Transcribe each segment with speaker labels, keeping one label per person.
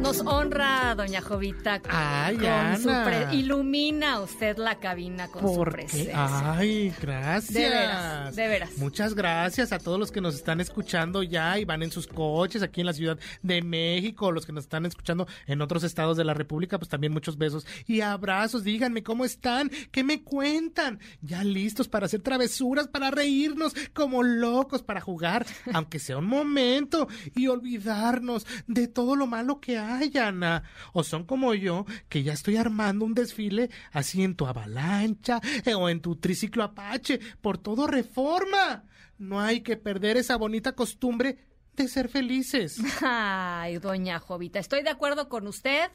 Speaker 1: Nos honra, doña Jovita,
Speaker 2: Ay, Ana.
Speaker 1: ilumina usted la cabina con su presencia.
Speaker 2: Ay, gracias.
Speaker 1: De veras, de veras.
Speaker 2: Muchas gracias a todos los que nos están escuchando ya y van en sus coches aquí en la Ciudad de México, los que nos están escuchando en otros estados de la República, pues también muchos besos y abrazos. Díganme cómo están, qué me cuentan. Ya listos para hacer travesuras, para reírnos como locos, para jugar, aunque sea un momento, y olvidarnos de todo lo malo que hay, Ana. O son como yo, que ya estoy armando un desfile así en tu avalancha eh, o en tu triciclo Apache, por todo reforma. No hay que perder esa bonita costumbre de ser felices.
Speaker 1: Ay, doña Jovita, estoy de acuerdo con usted.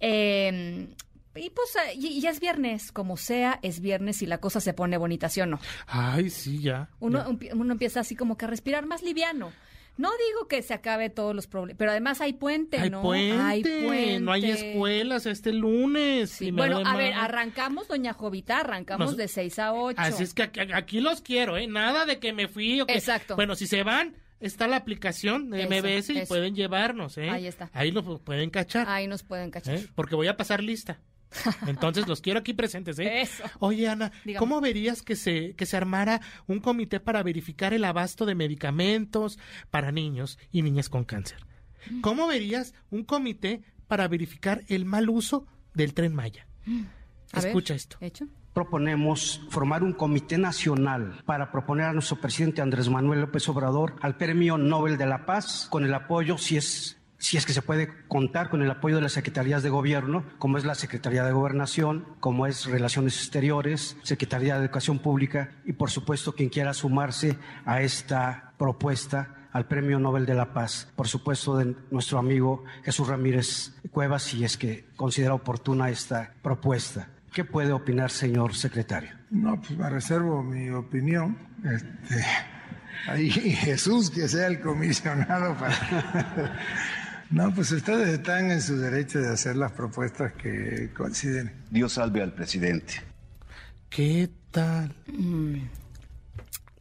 Speaker 1: Eh, y pues y, ya es viernes, como sea, es viernes y la cosa se pone bonita, ¿sí o no?
Speaker 2: Ay, sí, ya.
Speaker 1: Uno, uno empieza así como que a respirar más liviano. No digo que se acabe todos los problemas, pero además hay puente,
Speaker 2: hay
Speaker 1: ¿no?
Speaker 2: Puente, hay puente. No hay escuelas este lunes.
Speaker 1: bueno, a ver, arrancamos, doña Jovita, arrancamos de 6 a 8.
Speaker 2: Así es que aquí, los quiero, ¿eh? Nada de que me fui o que...
Speaker 1: Exacto.
Speaker 2: Bueno, si se van, está la aplicación de MBS y pueden llevarnos, ¿eh?
Speaker 1: Ahí está.
Speaker 2: Ahí nos pueden cachar.
Speaker 1: Ahí nos pueden cachar. ¿Eh?
Speaker 2: Porque voy a pasar lista. Entonces los quiero aquí presentes, ¿eh?
Speaker 1: Eso.
Speaker 2: Oye, Ana, ¿cómo verías que se, que se armara un comité para verificar el abasto de medicamentos para niños y niñas con cáncer? Mm. ¿Cómo verías un comité para verificar el mal uso del tren Maya? Mm. Escucha esto.
Speaker 1: ¿Hecho?
Speaker 3: proponemos formar un comité nacional para proponer a nuestro presidente Andrés Manuel López Obrador al Premio Nobel de la Paz con el apoyo, si es si es que se puede contar con el apoyo de las secretarías de gobierno, como es la Secretaría de Gobernación, como es Relaciones Exteriores, Secretaría de Educación Pública y, por supuesto, quien quiera sumarse a esta propuesta al Premio Nobel de la Paz, por supuesto, de nuestro amigo Jesús Ramírez Cuevas, si es que considera oportuna esta propuesta. ¿Qué puede opinar, señor secretario?
Speaker 4: No, pues me reservo mi opinión. Este, ahí Jesús que sea el comisionado para... No, pues ustedes están en su derecho de hacer las propuestas que consideren.
Speaker 5: Dios salve al presidente.
Speaker 2: ¿Qué tal? Mm.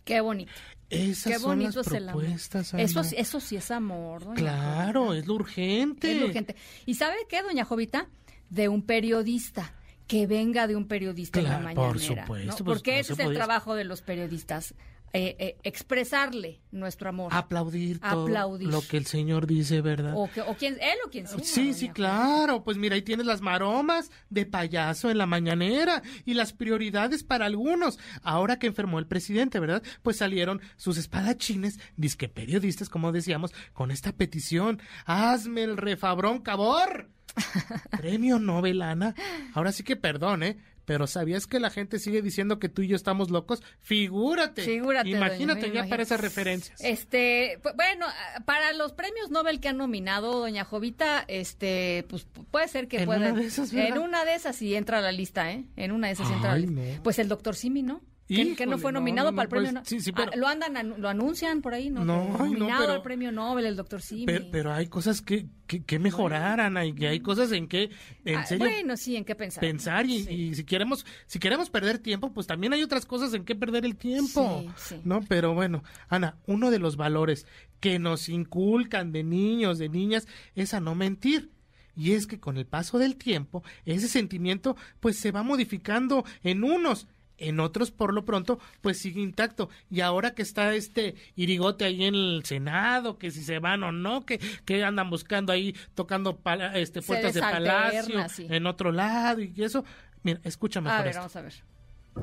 Speaker 1: Qué bonito.
Speaker 2: Esas
Speaker 1: Qué
Speaker 2: son las propuestas,
Speaker 1: Eso, eso sí es amor.
Speaker 2: claro, es lo urgente.
Speaker 1: Es lo urgente. ¿Y sabe qué, doña Jovita? De un periodista que venga de un periodista en la mañanera.
Speaker 2: Por supuesto.
Speaker 1: Pues, Porque ese es el trabajo de los periodistas. Eh, eh, expresarle nuestro amor.
Speaker 2: Aplaudir todo lo que el Señor dice, ¿verdad?
Speaker 1: O, que, o quien, él o quien sea.
Speaker 2: Sí, sí, claro. Pues mira, ahí tienes las maromas de payaso en la mañanera y las prioridades para algunos. Ahora que enfermó el presidente, ¿verdad? Pues salieron sus espadachines, disque periodistas, como decíamos, con esta petición. Hazme el refabrón cabor. Premio Nobel, Ana. Ahora sí que perdón, ¿eh? Pero ¿sabías que la gente sigue diciendo que tú y yo estamos locos? Figúrate.
Speaker 1: Figúrate.
Speaker 2: Imagínate ya para esas referencias.
Speaker 1: Este, bueno, para los premios Nobel que han nominado Doña Jovita, este, pues puede ser que
Speaker 2: ¿En
Speaker 1: pueda.
Speaker 2: Una de esas,
Speaker 1: en una de esas sí entra a la lista, ¿eh? En una de esas entra a la lista. Pues el doctor Simi, ¿no? Que, no fue nominado para el premio Nobel.
Speaker 2: Sí, sí,
Speaker 1: ah, lo andan, lo anuncian por ahí, ¿no?
Speaker 2: no
Speaker 1: nominado al premio Nobel, el doctor Simi.
Speaker 2: Pero, hay cosas que, que, mejorar, Ana, y que hay cosas en que, en
Speaker 1: ah,
Speaker 2: serio.
Speaker 1: Bueno, sí, en qué pensar.
Speaker 2: Pensar, y, si queremos, si queremos perder tiempo, pues también hay otras cosas en que perder el tiempo. ¿No? Pero bueno, Ana, uno de los valores que nos inculcan de niños, de niñas, es a no mentir. Y es que con el paso del tiempo, ese sentimiento pues se va modificando en unos en otros por lo pronto pues sigue intacto. Y ahora que está este irigote ahí en el senado que si se van o no que, que andan buscando ahí tocando este puertas de palacio en otro lado y eso. Mira escúchame
Speaker 1: a ver, vamos a ver.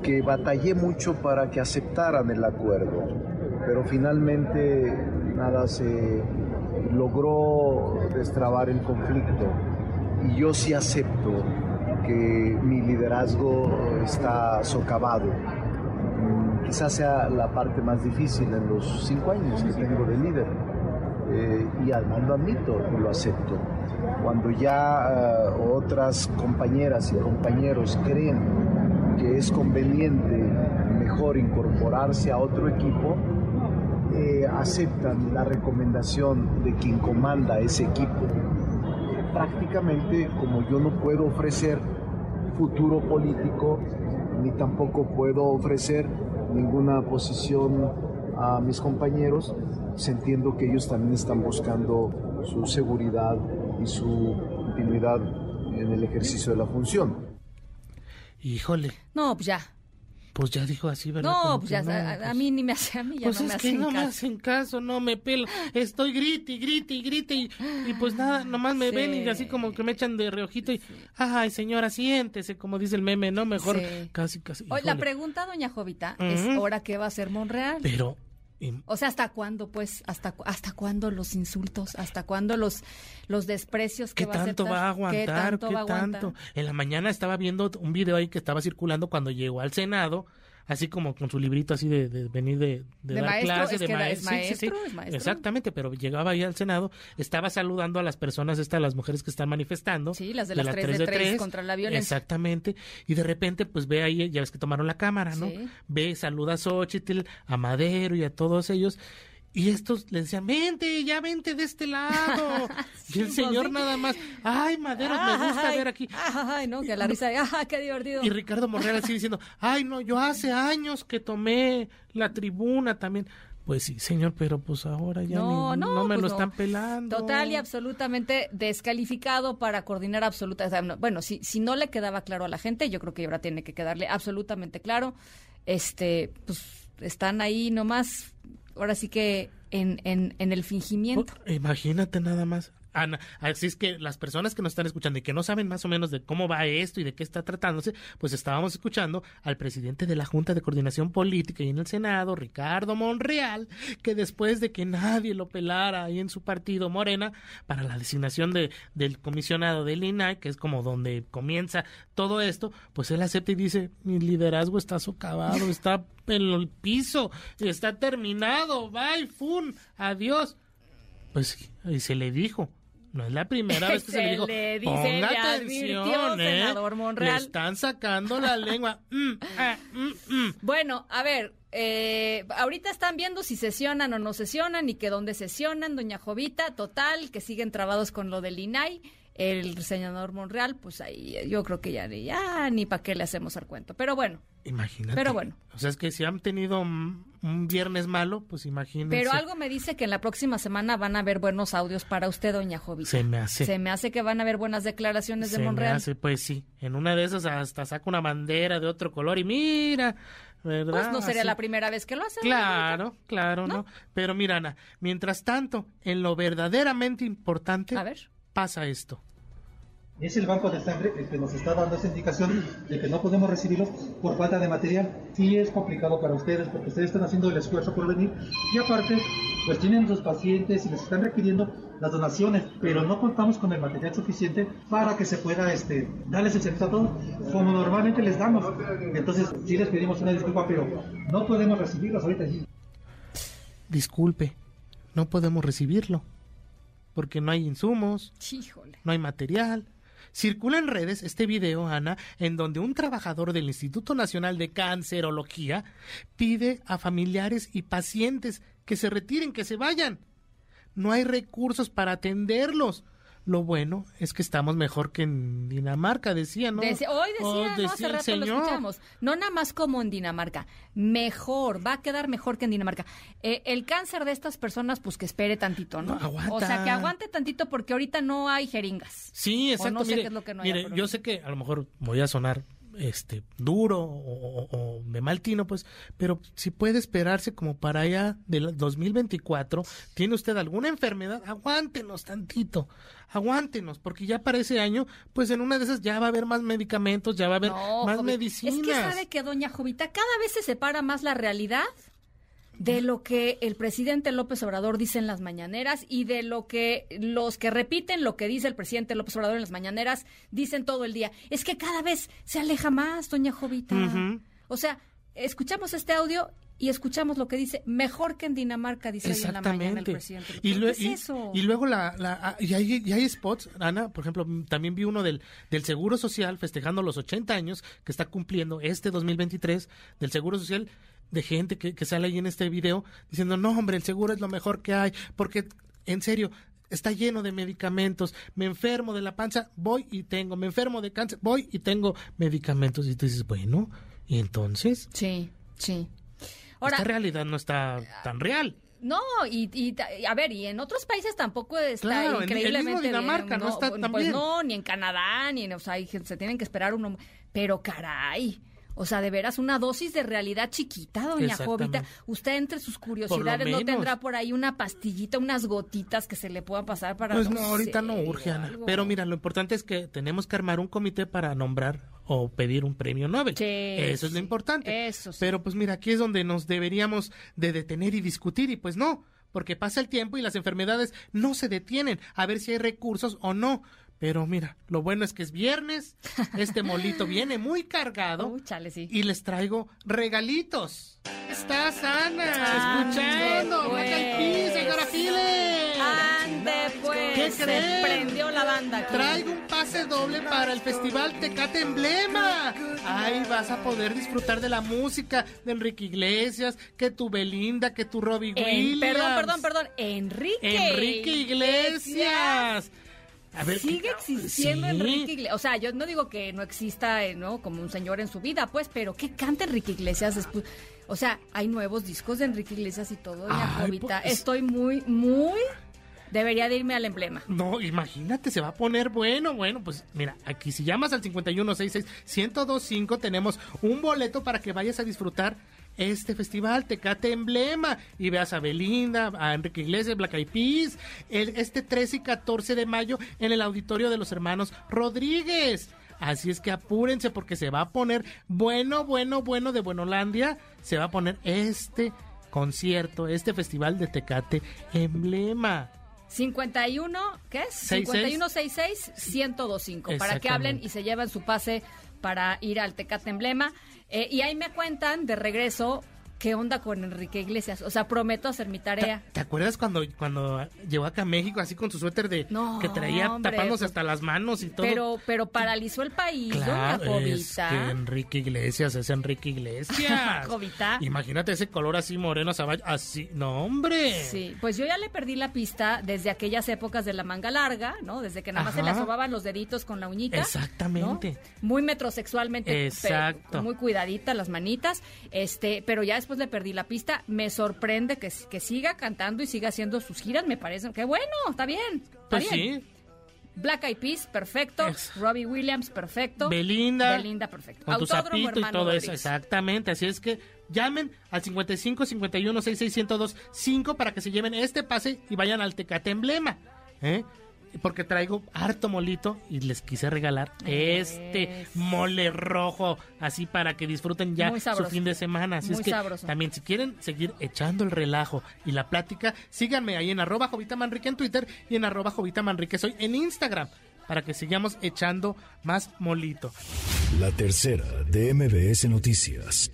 Speaker 6: Que batallé mucho para que aceptaran el acuerdo pero finalmente nada se logró destrabar el conflicto. Y yo sí acepto que mi liderazgo está socavado. Quizás sea la parte más difícil en los cinco años que tengo de líder. Eh, y además lo admito lo acepto. Cuando ya eh, otras compañeras y compañeros creen que es conveniente mejor incorporarse a otro equipo, eh, aceptan la recomendación de quien comanda ese equipo. Prácticamente, como yo no puedo ofrecer futuro político, ni tampoco puedo ofrecer ninguna posición a mis compañeros, pues entiendo que ellos también están buscando su seguridad y su continuidad en el ejercicio de la función.
Speaker 2: Híjole.
Speaker 1: No, pues ya.
Speaker 2: Pues ya dijo así, ¿verdad?
Speaker 1: No, pues
Speaker 2: que
Speaker 1: ya,
Speaker 2: no,
Speaker 1: a, a
Speaker 2: pues-
Speaker 1: mí ni me hace, a mí ya
Speaker 2: Pues
Speaker 1: no
Speaker 2: es
Speaker 1: me
Speaker 2: que
Speaker 1: hacen
Speaker 2: no me
Speaker 1: caso.
Speaker 2: hacen caso, no me pelo. Estoy grite y grite y grite y, y pues nada, nomás me
Speaker 1: Sí.
Speaker 2: ven y así como que me echan de reojito y, ay señora, siéntese, como dice el meme, ¿no? Mejor
Speaker 1: Sí.
Speaker 2: casi, casi.
Speaker 1: Oye, la
Speaker 2: híjole.
Speaker 1: pregunta, doña Jovita, es ahora qué va a hacer Monreal.
Speaker 2: Pero,
Speaker 1: O sea, ¿hasta cuándo, pues? ¿Hasta, hasta cuándo los insultos? ¿Hasta cuándo los, los desprecios que
Speaker 2: ¿qué
Speaker 1: va a
Speaker 2: tanto va a aguantar?
Speaker 1: ¿Qué tanto va a aguantar?
Speaker 2: tanto? En la mañana estaba viendo un video ahí que estaba circulando cuando llegó al Senado. Así como con su librito así de, de venir de, de
Speaker 1: De
Speaker 2: dar
Speaker 1: maestro,
Speaker 2: clase,
Speaker 1: es
Speaker 2: de
Speaker 1: que era-
Speaker 2: maes-
Speaker 1: es
Speaker 2: sí, sí, sí.
Speaker 1: maestro, es maestro.
Speaker 2: Exactamente, pero llegaba ahí al Senado, estaba saludando a las personas, estas, las mujeres que están manifestando.
Speaker 1: Sí, las de las tres de tres contra la violencia.
Speaker 2: Exactamente. Y de repente, pues ve ahí, ya ves que tomaron la cámara, ¿no? Ve, saluda a Xochitl, a Madero y a todos ellos. Y estos le decían, vente, ya vente de este lado. y el
Speaker 1: pues
Speaker 2: señor
Speaker 1: sí.
Speaker 2: nada más, ay, Madero, me gusta
Speaker 1: Ay,
Speaker 2: ver aquí.
Speaker 1: Ay, no, que la risa, de, ajá, qué divertido.
Speaker 2: Y Ricardo Monreal así diciendo, ay, no, yo hace años que tomé la tribuna también. Pues sí, señor, pero pues ahora ya
Speaker 1: No,
Speaker 2: ni-
Speaker 1: no,
Speaker 2: me
Speaker 1: pues
Speaker 2: lo
Speaker 1: no.
Speaker 2: están pelando.
Speaker 1: Total y absolutamente descalificado para coordinar absoluta. o sea, no- bueno, si, si no le quedaba claro a la gente, yo creo que ahora tiene que quedarle absolutamente claro. Este, pues están ahí nomás, ahora sí que en, en, en el fingimiento.
Speaker 2: Imagínate nada más. Ana, así es que las personas que nos están escuchando y que no saben más o menos de cómo va esto y de qué está tratándose, pues estábamos escuchando al presidente de la Junta de Coordinación Política y en el Senado, Ricardo Monreal, que después de que nadie lo pelara ahí en su partido Morena para la designación de, del comisionado del INAI, que es como donde comienza todo esto, pues él acepta y dice, mi liderazgo está socavado, está en el piso, está terminado, bye, fun, adiós. Pues y se le dijo. No es la primera vez que se,
Speaker 1: Se
Speaker 2: le dijo.
Speaker 1: le dice,
Speaker 2: Ponga atención, ¿eh?
Speaker 1: senador Monreal".
Speaker 2: Le están sacando la lengua. Mm, ah, mm, mm.
Speaker 1: Bueno, a ver, eh, ahorita están viendo si sesionan o no sesionan y que dónde sesionan, doña Jovita, total, que siguen trabados con lo del INAI. El senador Monreal, pues ahí yo creo que ya, ya ni para qué le hacemos al cuento. Pero bueno,
Speaker 2: Imagínate.
Speaker 1: Pero bueno.
Speaker 2: O sea, es que si han tenido un, un viernes malo, pues imagínense.
Speaker 1: pero algo me dice que en la próxima semana van a haber buenos audios para usted, doña Jovita.
Speaker 2: Se me hace.
Speaker 1: Se me hace que van a haber buenas declaraciones de
Speaker 2: Se me
Speaker 1: Monreal.
Speaker 2: hace, pues sí. En una de esas hasta saca una bandera de otro color y mira, ¿verdad?
Speaker 1: Pues no sería
Speaker 2: Así.
Speaker 1: la primera vez que lo hace. doña
Speaker 2: Claro, claro, ¿no? Pero mira, Ana, mientras tanto, en lo verdaderamente importante,
Speaker 1: A ver.
Speaker 2: pasa esto.
Speaker 7: Es el banco de sangre el que nos está dando esa indicación de que no podemos recibirlo por falta de material. Sí es complicado para ustedes porque ustedes están haciendo el esfuerzo por venir y aparte pues tienen sus pacientes y les están requiriendo las donaciones, pero no contamos con el material suficiente para que se pueda este, darles el servicio a todos como normalmente les damos. Entonces sí les pedimos una disculpa, pero no podemos recibirlos ahorita. sí.
Speaker 2: Disculpe, no podemos recibirlo. Porque no hay insumos,
Speaker 1: Híjole.
Speaker 2: no hay material. Circula en redes este video, Ana, en donde un trabajador del Instituto Nacional de Cancerología pide a familiares y pacientes que se retiren, que se vayan. No hay recursos para atenderlos. Lo bueno es que estamos mejor que en Dinamarca, decía, ¿no?
Speaker 1: Deci- hoy
Speaker 2: Oh,
Speaker 1: decía, ¿no? Hace rato lo escuchamos. No nada más como en Dinamarca. Mejor, va a quedar mejor que en Dinamarca. Eh, el cáncer de estas personas, pues que espere tantito, ¿no?
Speaker 2: No.
Speaker 1: O sea, que aguante tantito porque ahorita no hay jeringas.
Speaker 2: Sí,
Speaker 1: O
Speaker 2: exacto.
Speaker 1: no sé
Speaker 2: mire,
Speaker 1: qué es lo que no haya,
Speaker 2: mire, yo sé que a lo mejor voy a sonar este duro o, o- o de mal tino, pues, pero si puede esperarse como para allá del 2024, tiene usted alguna enfermedad, aguántenos tantito, aguántenos, porque ya para ese año, pues en una de esas ya va a haber más medicamentos, ya va a haber
Speaker 1: No,
Speaker 2: más medicinas.
Speaker 1: Es que sabe que doña Jovita cada vez se separa más la realidad de lo que el presidente López Obrador dice en las mañaneras y de lo que los que repiten lo que dice el presidente López Obrador en las mañaneras dicen todo el día. Es que cada vez se aleja más, doña Jovita. O sea, escuchamos este audio y escuchamos lo que dice, mejor que en Dinamarca, dice hoy en la mañana el presidente.
Speaker 2: Y,
Speaker 1: ¿Qué es
Speaker 2: y-
Speaker 1: eso?
Speaker 2: y luego la, la- ah, y hay, y hay spots, Ana, por ejemplo, también vi uno del, del Seguro Social festejando los 80 años que está cumpliendo este 2023 del Seguro Social de gente que, que sale ahí en este video diciendo, no, hombre, el seguro es lo mejor que hay, porque en serio, está lleno de medicamentos, me enfermo de la panza, voy y tengo, me enfermo de cáncer, voy y tengo medicamentos. Y tú dices, bueno, ¿y entonces?
Speaker 1: Sí, sí. Ahora,
Speaker 2: Esta realidad no está tan real.
Speaker 1: No, y, y a ver, y en otros países tampoco está
Speaker 2: Claro, en- el mismo
Speaker 1: increíblemente
Speaker 2: Dinamarca
Speaker 1: bien,
Speaker 2: no está tan
Speaker 1: Pues
Speaker 2: bien.
Speaker 1: no, ni en Canadá, ni en, o sea, hay gente- se tienen que esperar uno, pero caray. O sea, de veras, una dosis de realidad chiquita, doña. Jovita. Usted entre sus curiosidades no tendrá por ahí una pastillita, unas gotitas que se le puedan pasar para...
Speaker 2: Pues no, ahorita
Speaker 1: sé,
Speaker 2: no urge, Ana.
Speaker 1: algo.
Speaker 2: Pero mira, lo importante es que tenemos que armar un comité para nombrar o pedir un premio Nobel.
Speaker 1: Sí,
Speaker 2: Eso es lo importante.
Speaker 1: Eso sí.
Speaker 2: Pero pues mira, aquí es donde nos deberíamos de detener y discutir y pues no, porque pasa el tiempo y las enfermedades no se detienen a ver si hay recursos o no. Pero mira, lo bueno es que es viernes, este molito viene muy cargado
Speaker 1: Uy, chale, sí.
Speaker 2: y les traigo regalitos. ¿Estás, Ana?
Speaker 1: Ande,
Speaker 2: Escuchando.
Speaker 1: pues.
Speaker 2: Peas, Señora Giles.
Speaker 1: Ande, pues.
Speaker 2: ¿Qué
Speaker 1: se
Speaker 2: creen?
Speaker 1: prendió la banda aquí.
Speaker 2: Traigo un pase doble para el Festival Tecate Emblema. Ahí vas a poder disfrutar de la música de Enrique Iglesias, que tu Belinda, que tu Robbie
Speaker 1: En-
Speaker 2: Williams.
Speaker 1: perdón, perdón, perdón. Enrique.
Speaker 2: Enrique Iglesias. A ver,
Speaker 1: Sigue
Speaker 2: ¿qué-
Speaker 1: existiendo
Speaker 2: Sí.
Speaker 1: Enrique Iglesias. O sea, yo no digo que no exista, eh, ¿no? Como un señor en su vida, pues, pero ¿qué canta Enrique Iglesias después? O sea, hay nuevos discos de Enrique Iglesias y todo,
Speaker 2: Ay, pues.
Speaker 1: Estoy muy, muy... Debería de irme al emblema.
Speaker 2: No, imagínate, se va a poner bueno, bueno, pues mira, aquí si llamas al 5166-1025 tenemos un boleto para que vayas a disfrutar este festival Tecate Emblema y veas a Belinda, a Enrique Iglesias, Black Eyed Peas, el, este 13 y 14 de mayo en el auditorio de los hermanos Rodríguez. Así es que apúrense porque se va a poner bueno, bueno, bueno de Buenolandia, se va a poner este concierto, este festival de Tecate Emblema.
Speaker 1: 51, ¿qué es?
Speaker 2: 66.
Speaker 1: 5166-1025. Para que hablen y se lleven su pase para ir al Tecate Emblema. Eh, y ahí me cuentan de regreso qué onda con Enrique Iglesias. O sea, prometo hacer mi
Speaker 2: ¿Te,
Speaker 1: tarea.
Speaker 2: te acuerdas cuando, cuando llegó acá a México así con su suéter de
Speaker 1: No,
Speaker 2: que traía
Speaker 1: hombre,
Speaker 2: tapándose
Speaker 1: pues,
Speaker 2: hasta las manos y todo?
Speaker 1: Pero, pero paralizó el país,
Speaker 2: claro,
Speaker 1: doña
Speaker 2: es que Enrique Iglesias es Enrique Iglesias.
Speaker 1: Jovita.
Speaker 2: Imagínate ese color así moreno, saballo, así, no hombre.
Speaker 1: Sí, pues yo ya le perdí la pista desde aquellas épocas de la manga larga, ¿no? Desde que nada más se le asobaban los deditos con la uñita.
Speaker 2: Exactamente.
Speaker 1: ¿no? Muy metrosexualmente.
Speaker 2: Exacto.
Speaker 1: pero Muy cuidadita las manitas. Este, pero ya después le perdí la pista. Me sorprende que, que siga cantando y siga haciendo sus giras. Me parece que bueno, está bien. Está
Speaker 2: Pues
Speaker 1: bien.
Speaker 2: sí.
Speaker 1: Black Eyed Peas, perfecto. Robbie Williams, perfecto.
Speaker 2: Belinda.
Speaker 1: Belinda, perfecto.
Speaker 2: Con tu sapito y todo eso, exactamente. Así es que llamen al 55 51 66 1025 5 para que se lleven este pase y vayan al Tecate Emblema. ¿eh? Porque traigo harto molito y les quise regalar este mole rojo, así para que disfruten ya su fin de semana. Así
Speaker 1: Muy
Speaker 2: es que
Speaker 1: sabroso.
Speaker 2: también si quieren seguir echando el relajo y la plática, síganme ahí en arroba Jovita Manrique en Twitter y en arroba Jovita Manrique soy en Instagram para que sigamos echando más molito.
Speaker 8: La tercera de MBS Noticias.